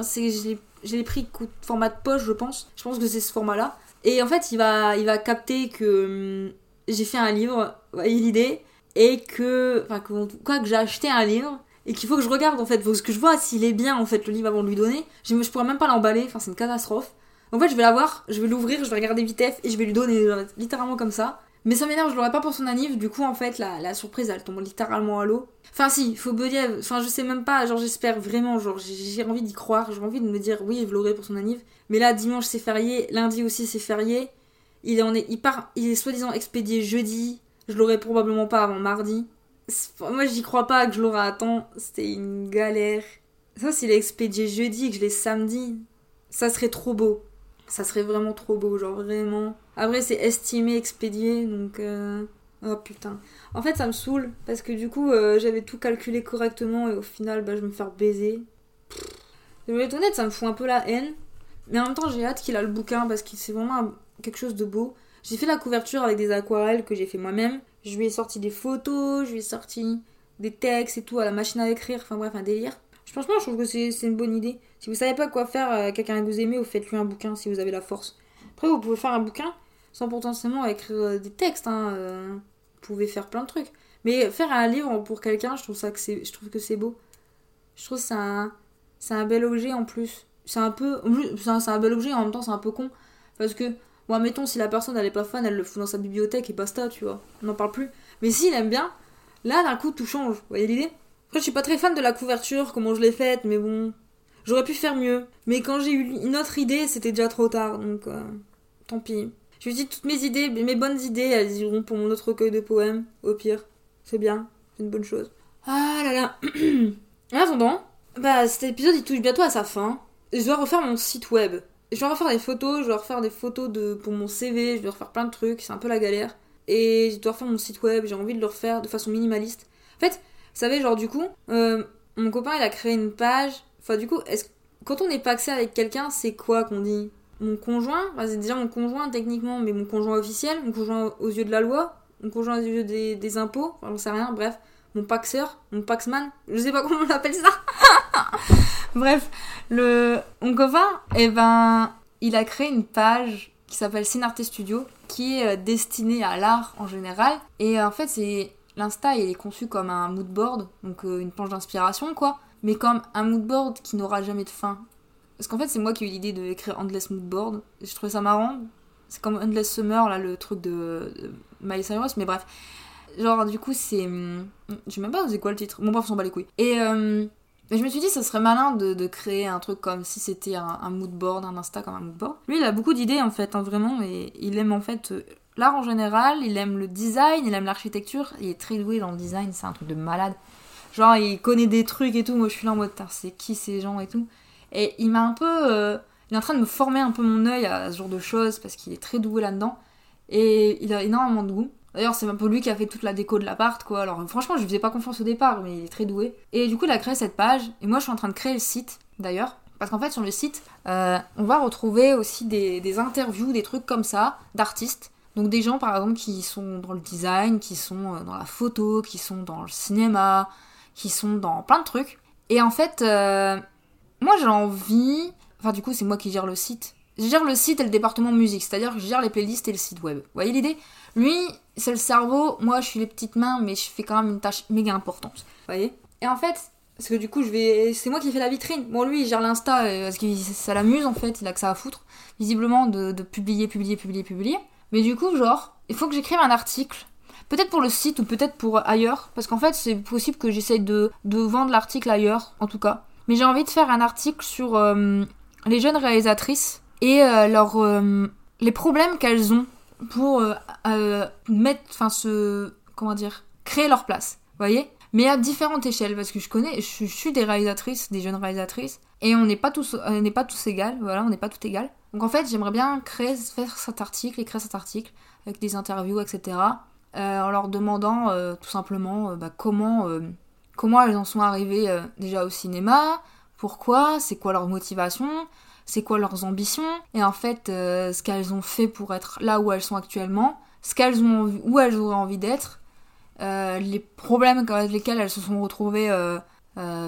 j'ai pris format de poche, je pense. Je pense que c'est ce format-là. Et en fait, il va, il va capter que hum, j'ai fait un livre, vous voyez l'idée, et que, enfin, que, quoi, que j'ai acheté un livre et qu'il faut que je regarde en fait, faut que je vois s'il est bien en fait le livre avant de lui donner. Je, je pourrais même pas l'emballer, enfin c'est une catastrophe. En fait, je vais l'avoir, je vais l'ouvrir, je vais regarder vitef et je vais lui donner littéralement comme ça. Mais ça m'énerve, je l'aurais pas pour son anniv, du coup en fait la, la surprise elle tombe littéralement à l'eau. Enfin si, faut dire, enfin je sais même pas, genre j'espère vraiment, genre j'ai envie d'y croire, j'ai envie de me dire oui je l'aurai pour son anniv. Mais là dimanche c'est férié, lundi aussi c'est férié, il, en est, il part, il est soi-disant expédié jeudi, je l'aurai probablement pas avant mardi. Moi j'y crois pas que je l'aurai à temps, c'était une galère. Ça s'il est expédié jeudi et que je l'ai samedi, ça serait trop beau. Ça serait vraiment trop beau, genre vraiment. Après, c'est estimé, expédié, donc. Euh, oh putain. En fait, ça me saoule, parce que du coup, euh, j'avais tout calculé correctement et au final, bah, je me faire baiser. Je vais être honnête, ça me fout un peu la haine. Mais en même temps, j'ai hâte qu'il a le bouquin parce que c'est vraiment quelque chose de beau. J'ai fait la couverture avec des aquarelles que j'ai fait moi-même. Je lui ai sorti des photos, je lui ai sorti des textes et tout à la machine à écrire. Enfin bref, un délire. Franchement, je trouve que c'est une bonne idée. Si vous savez pas quoi faire à euh, quelqu'un que vous aimez, vous faites-lui un bouquin si vous avez la force. Après, vous pouvez faire un bouquin sans potentiellement écrire euh, des textes. Hein, euh, vous pouvez faire plein de trucs. Mais faire un livre pour quelqu'un, je trouve que c'est, je beau. Je trouve que c'est un, un bel objet en plus. C'est un peu, c'est un, bel objet en même temps c'est un peu con parce que, bon, mettons si la personne elle est pas fan, elle le fout dans sa bibliothèque et basta, tu vois. On n'en parle plus. Mais s'il aime bien, là d'un coup tout change. Vous voyez l'idée? Après, je suis pas très fan de la couverture, comment je l'ai faite, mais bon. J'aurais pu faire mieux. Mais quand j'ai eu une autre idée, c'était déjà trop tard, donc euh, tant pis. Je me dis toutes mes idées, mes bonnes idées, elles iront pour mon autre recueil de poèmes, au pire. C'est bien, c'est une bonne chose. Ah là là. en attendant, bah cet épisode il touche bientôt à sa fin. Je dois refaire mon site web. Je dois refaire des photos, je dois refaire des photos de, pour mon CV, je dois refaire plein de trucs, c'est un peu la galère. Et je dois refaire mon site web, j'ai envie de le refaire de façon minimaliste. En fait, vous savez, genre du coup, euh, mon copain il a créé une page. Enfin, du coup, est-ce quand on n'est pas accès avec quelqu'un, c'est quoi qu'on dit? Mon conjoint C'est déjà mon conjoint techniquement, mais mon conjoint officiel, mon conjoint aux yeux de la loi, mon conjoint aux yeux des, impôts, enfin, j'en sais rien, bref. Mon paxeur, mon paxman, je sais pas comment on appelle ça. bref, le, copain, eh ben, il a créé une page qui s'appelle Synarte Studio, qui est euh, destinée à l'art en général. Et en fait, c'est L'Insta, il est conçu comme un mood board, donc euh, une planche d'inspiration, quoi, mais comme un mood board qui n'aura jamais de fin. Parce qu'en fait, c'est moi qui ai eu l'idée d'écrire Endless Mood Board, et je trouvais ça marrant. C'est comme Endless Summer, là, le truc de, de Miley Cyrus, mais bref. Genre, du coup, c'est. Hmm, je sais même pas c'est quoi le titre. Bon, bref, on s'en bat les couilles. Et euh, je me suis dit, ça serait malin de, créer un truc comme si c'était un, mood board, un Insta comme un mood board. Lui, il a beaucoup d'idées, en fait, hein, vraiment, et il aime, en fait, l'art en général, il aime le design, il aime l'architecture, il est très doué dans le design, c'est un truc de malade. Genre, il connaît des trucs et tout, moi je suis là en mode, c'est qui ces gens et tout. Et il m'a un peu. Euh, il est en train de me former un peu mon œil à ce genre de choses parce qu'il est très doué là-dedans. Et il a énormément de goût. D'ailleurs, c'est un peu lui qui a fait toute la déco de l'appart, quoi. Alors, franchement, je lui faisais pas confiance au départ, mais il est très doué. Et du coup, il a créé cette page. Et moi, je suis en train de créer le site, d'ailleurs. Parce qu'en fait, sur le site, euh, on va retrouver aussi des, interviews, des trucs comme ça, d'artistes donc des gens par exemple qui sont dans le design, qui sont euh, dans la photo, qui sont dans le cinéma, qui sont dans plein de trucs. Et en fait, euh, moi j'ai envie... Enfin du coup c'est moi qui gère le site. Je gère le site et le département musique, c'est-à-dire que je gère les playlists et le site web. Vous voyez l'idée? Lui, c'est le cerveau, moi je suis les petites mains, mais je fais quand même une tâche méga importante. Vous voyez? Et en fait, Parce que du coup, je vais. C'est moi qui fais la vitrine. Bon, lui, il gère l'Insta euh, parce que ça l'amuse en fait, il a que ça à foutre, visiblement, de, publier, publier, publier, publier. Mais du coup, genre, il faut que j'écrive un article Peut-être pour le site ou peut-être pour ailleurs, parce qu'en fait c'est possible que j'essaye de, de vendre l'article ailleurs, en tout cas. Mais j'ai envie de faire un article sur euh, les jeunes réalisatrices et euh, leur, euh, les problèmes qu'elles ont pour mettre, enfin se, comment dire, créer leur place, voyez? Mais à différentes échelles parce que je connais je, suis des réalisatrices des jeunes réalisatrices et on n'est pas tous on n'est pas tous égales voilà on n'est pas tout égal donc en fait j'aimerais bien créer faire cet article écrire cet article avec des interviews etc euh, en leur demandant euh, tout simplement euh, bah, comment, comment elles en sont arrivées déjà au cinéma, pourquoi, c'est quoi leur motivation, c'est quoi leurs ambitions, et en fait ce qu'elles ont fait pour être là où elles sont actuellement, ce qu'elles ont où elles auraient envie d'être, les problèmes avec lesquels elles se sont retrouvées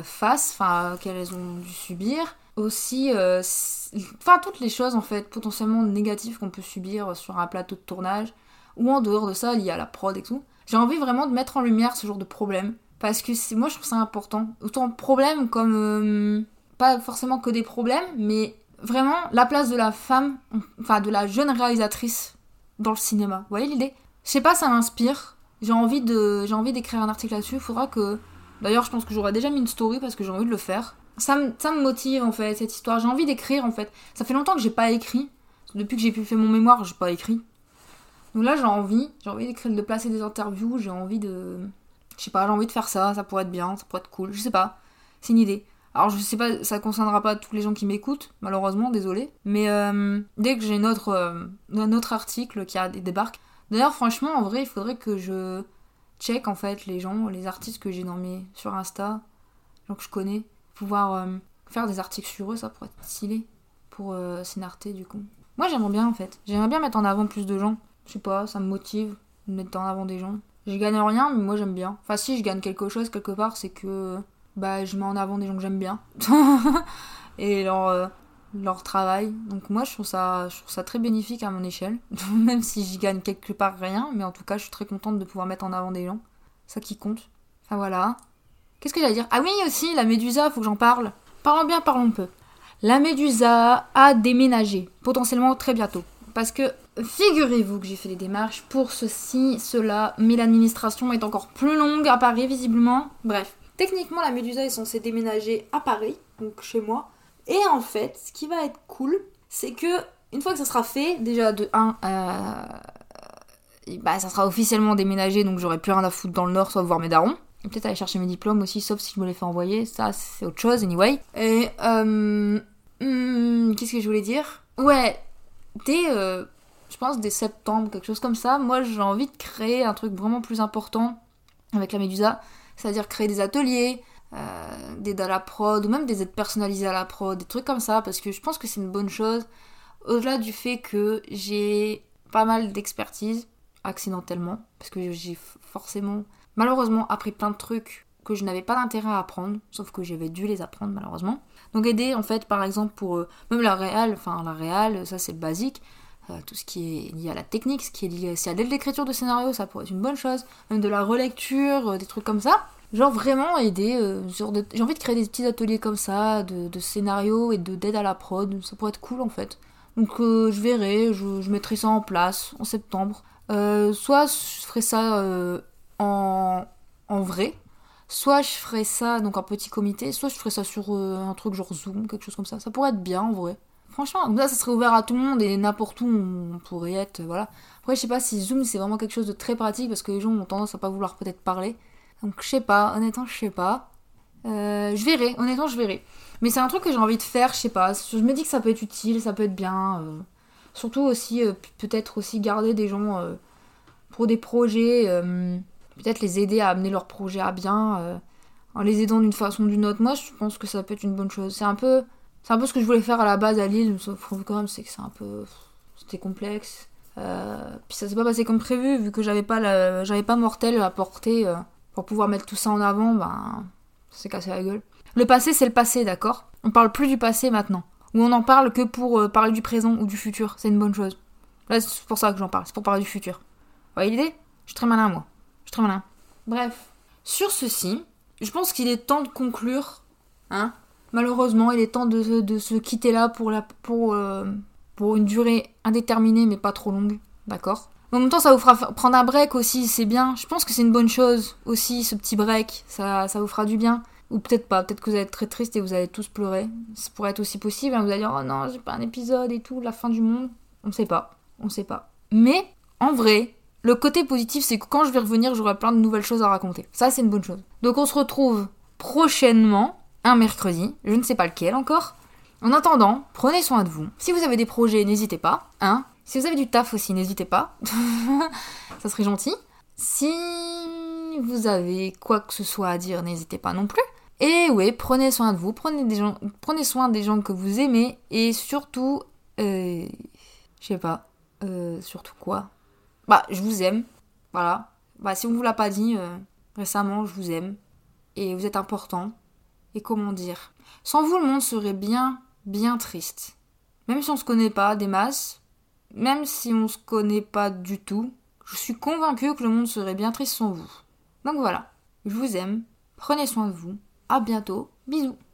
face, enfin qu'elles ont dû subir, aussi, enfin toutes les choses en fait potentiellement négatives qu'on peut subir sur un plateau de tournage, ou en dehors de ça, lié à la prod et tout. J'ai envie vraiment de mettre en lumière ce genre de problème. Parce que moi, je trouve ça important. Autant problème comme. Euh, pas forcément que des problèmes, mais vraiment la place de la femme, enfin de la jeune réalisatrice dans le cinéma. Vous voyez l'idée? Je sais pas, ça m'inspire. J'ai envie de, j'ai envie d'écrire un article là-dessus. Faudra que. D'ailleurs, je pense que j'aurais déjà mis une story parce que j'ai envie de le faire. Ça me, ça me motive en fait cette histoire. J'ai envie d'écrire en fait. Ça fait longtemps que j'ai pas écrit. Depuis que j'ai pu faire mon mémoire, j'ai pas écrit. Donc là, j'ai envie, j'ai envie d'écrire, de placer des interviews, j'ai envie de. Je sais pas, j'ai envie de faire ça, ça pourrait être bien, ça pourrait être cool, je sais pas. C'est une idée. Alors je sais pas, ça concernera pas tous les gens qui m'écoutent, malheureusement, désolé. Mais euh, dès que j'ai une autre, euh, article qui a, débarque. D'ailleurs, franchement, en vrai, il faudrait que je check en fait les gens, les artistes que j'ai dans sur Insta, les gens que je connais, pouvoir euh, faire des articles sur eux, ça pourrait être stylé pour euh, du coup. Moi j'aimerais bien en fait, j'aimerais bien mettre en avant plus de gens. Je sais pas, ça me motive de mettre en avant des gens. Je gagne rien, mais moi j'aime bien. Enfin, si je gagne quelque chose quelque part, c'est que bah je mets en avant des gens que j'aime bien et leur euh, leur travail. Donc moi je trouve ça je trouve ça très bénéfique à mon échelle, même si j'y gagne quelque part rien, mais en tout cas je suis très contente de pouvoir mettre en avant des gens. Ça qui compte. Enfin voilà. Qu'est-ce que j'allais dire? Ah oui aussi la Médusa, faut que j'en parle. Parlons bien, parlons peu. La Médusa a déménagé, potentiellement très bientôt. Parce que figurez-vous que j'ai fait les démarches pour ceci, cela, mais l'administration est encore plus longue à Paris visiblement. Bref, techniquement la Médusa est censée déménager à Paris, donc chez moi. Et en fait, ce qui va être cool, c'est que une fois que ça sera fait, déjà de 1, euh, bah, ça sera officiellement déménagé, donc j'aurai plus rien à foutre dans le nord, soit voir mes darons. Et peut-être aller chercher mes diplômes aussi, sauf si je me les fais envoyer, ça c'est autre chose, anyway. Et euh, hmm, qu'est-ce que je voulais dire? Ouais, dès, euh, je pense, dès septembre, quelque chose comme ça, moi j'ai envie de créer un truc vraiment plus important avec la Médusa, c'est-à-dire créer des ateliers, euh, des aides à la prod, ou même des aides personnalisées à la prod, des trucs comme ça, parce que je pense que c'est une bonne chose, au-delà du fait que j'ai pas mal d'expertise, accidentellement, parce que j'ai forcément, malheureusement, appris plein de trucs que je n'avais pas d'intérêt à apprendre, sauf que j'avais dû les apprendre malheureusement. Donc aider en fait par exemple pour euh, même la réal, enfin la réal, ça c'est basique, euh, tout ce qui est lié à la technique, ce qui est lié à l'écriture de scénario, ça pourrait être une bonne chose, même de la relecture, euh, des trucs comme ça. Genre vraiment aider, j'ai envie de créer des petits ateliers comme ça, de, de scénario et de d'aide à la prod, ça pourrait être cool en fait. Donc je verrai, je, mettrai ça en place en septembre. soit je ferai ça en, en vrai, Soit je ferais ça donc en petit comité, soit je ferais ça sur euh, un truc genre Zoom, quelque chose comme ça. Ça pourrait être bien en vrai. Franchement, là ça serait ouvert à tout le monde et n'importe où on pourrait être, voilà. Après je sais pas si Zoom c'est vraiment quelque chose de très pratique parce que les gens ont tendance à pas vouloir peut-être parler. Donc je sais pas, honnêtement je sais pas. Euh, je verrai, honnêtement je verrai. Mais c'est un truc que j'ai envie de faire, je sais pas. Je me dis que ça peut être utile, ça peut être bien. Euh. Surtout aussi, peut-être aussi garder des gens pour des projets peut-être les aider à amener leur projet à bien euh, en les aidant d'une façon ou d'une autre. Moi, je pense que ça peut être une bonne chose. C'est un peu, c'est un peu ce que je voulais faire à la base à Lille, sauf quand même, c'est que c'est un peu, c'était complexe. Euh, puis ça s'est pas passé comme prévu, vu que j'avais pas, j'avais pas mortel à porter euh, pour pouvoir mettre tout ça en avant. Ben, ça s'est cassé la gueule. Le passé, c'est le passé, d'accord? On parle plus du passé maintenant. Ou on en parle que pour parler du présent ou du futur. C'est une bonne chose. Là, c'est pour ça que j'en parle. C'est pour parler du futur. Vous voyez l'idée? Je suis très malin, moi. Je suis très malin. Bref. Sur ceci, je pense qu'il est temps de conclure. Hein Malheureusement, il est temps de, se quitter là pour, la, pour, euh, pour une durée indéterminée, mais pas trop longue. D'accord? En même temps, ça vous fera prendre un break aussi, c'est bien. Je pense que c'est une bonne chose aussi, ce petit break. Ça, ça vous fera du bien. Ou peut-être pas, peut-être que vous allez être très triste et vous allez tous pleurer. Ça pourrait être aussi possible. Hein. Vous allez dire, oh non, j'ai pas un épisode et tout, la fin du monde. On sait pas. On sait pas. Mais, en vrai, le côté positif, c'est que quand je vais revenir, j'aurai plein de nouvelles choses à raconter. Ça, c'est une bonne chose. Donc, on se retrouve prochainement, un mercredi. Je ne sais pas lequel encore. En attendant, prenez soin de vous. Si vous avez des projets, n'hésitez pas. Hein si vous avez du taf aussi, n'hésitez pas. ça serait gentil. Si vous avez quoi que ce soit à dire, n'hésitez pas non plus. Et oui, prenez soin de vous, prenez, des gens, prenez soin des gens que vous aimez et surtout, euh, je sais pas, euh, surtout quoi? Bah, je vous aime, voilà. Bah, si on vous l'a pas dit euh, récemment, je vous aime et vous êtes important. Et comment dire Sans vous, le monde serait bien, bien triste. Même si on se connaît pas des masses, même si on se connaît pas du tout, je suis convaincue que le monde serait bien triste sans vous. Donc voilà, je vous aime, prenez soin de vous, à bientôt, bisous